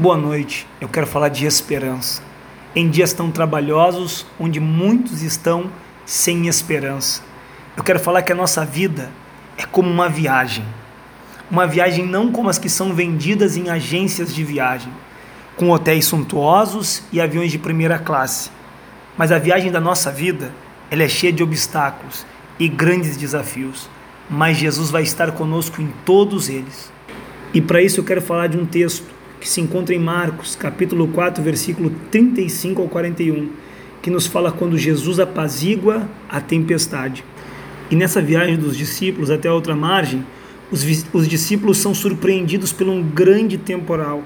Boa noite. Eu quero falar de esperança. Em dias tão trabalhosos, onde muitos estão sem esperança. Eu quero falar que a nossa vida é como uma viagem. Uma viagem não como as que são vendidas em agências de viagem, com hotéis suntuosos e aviões de primeira classe. Mas a viagem da nossa vida, ela é cheia de obstáculos e grandes desafios. Mas Jesus vai estar conosco em todos eles. E para isso eu quero falar de um texto que se encontra em Marcos, capítulo 4, versículo 35 ao 41, que nos fala quando Jesus apazigua a tempestade. E nessa viagem dos discípulos até a outra margem, os, os discípulos são surpreendidos por um grande temporal.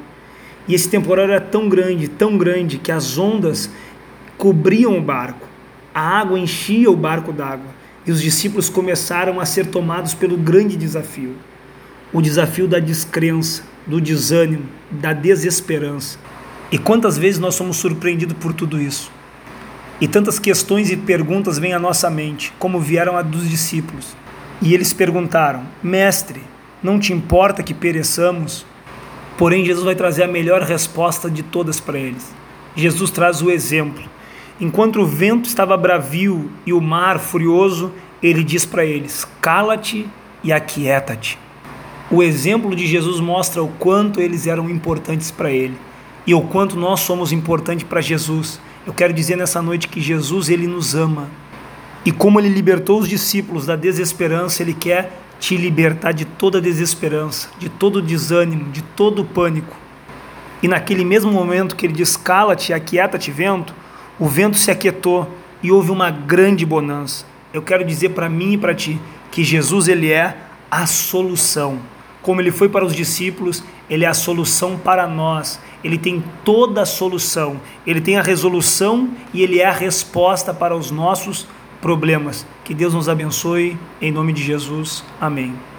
E esse temporal era tão grande, tão grande, que as ondas cobriam o barco. A água enchia o barco d'água. E os discípulos começaram a ser tomados pelo grande desafio o desafio da descrença, do desânimo, da desesperança. E quantas vezes nós somos surpreendidos por tudo isso? E tantas questões e perguntas vêm à nossa mente, como vieram a dos discípulos. E eles perguntaram: Mestre, não te importa que pereçamos? Porém, Jesus vai trazer a melhor resposta de todas para eles. Jesus traz o exemplo. Enquanto o vento estava bravio e o mar furioso, ele diz para eles: Cala-te e aquieta-te. O exemplo de Jesus mostra o quanto eles eram importantes para ele e o quanto nós somos importantes para Jesus. Eu quero dizer nessa noite que Jesus ele nos ama. E como ele libertou os discípulos da desesperança, ele quer te libertar de toda desesperança, de todo desânimo, de todo pânico. E naquele mesmo momento que ele diz: "Cala-te, aquieta-te, vento", o vento se aquietou e houve uma grande bonança. Eu quero dizer para mim e para ti que Jesus ele é a solução como ele foi para os discípulos, ele é a solução para nós. Ele tem toda a solução, ele tem a resolução e ele é a resposta para os nossos problemas. Que Deus nos abençoe, em nome de Jesus. Amém.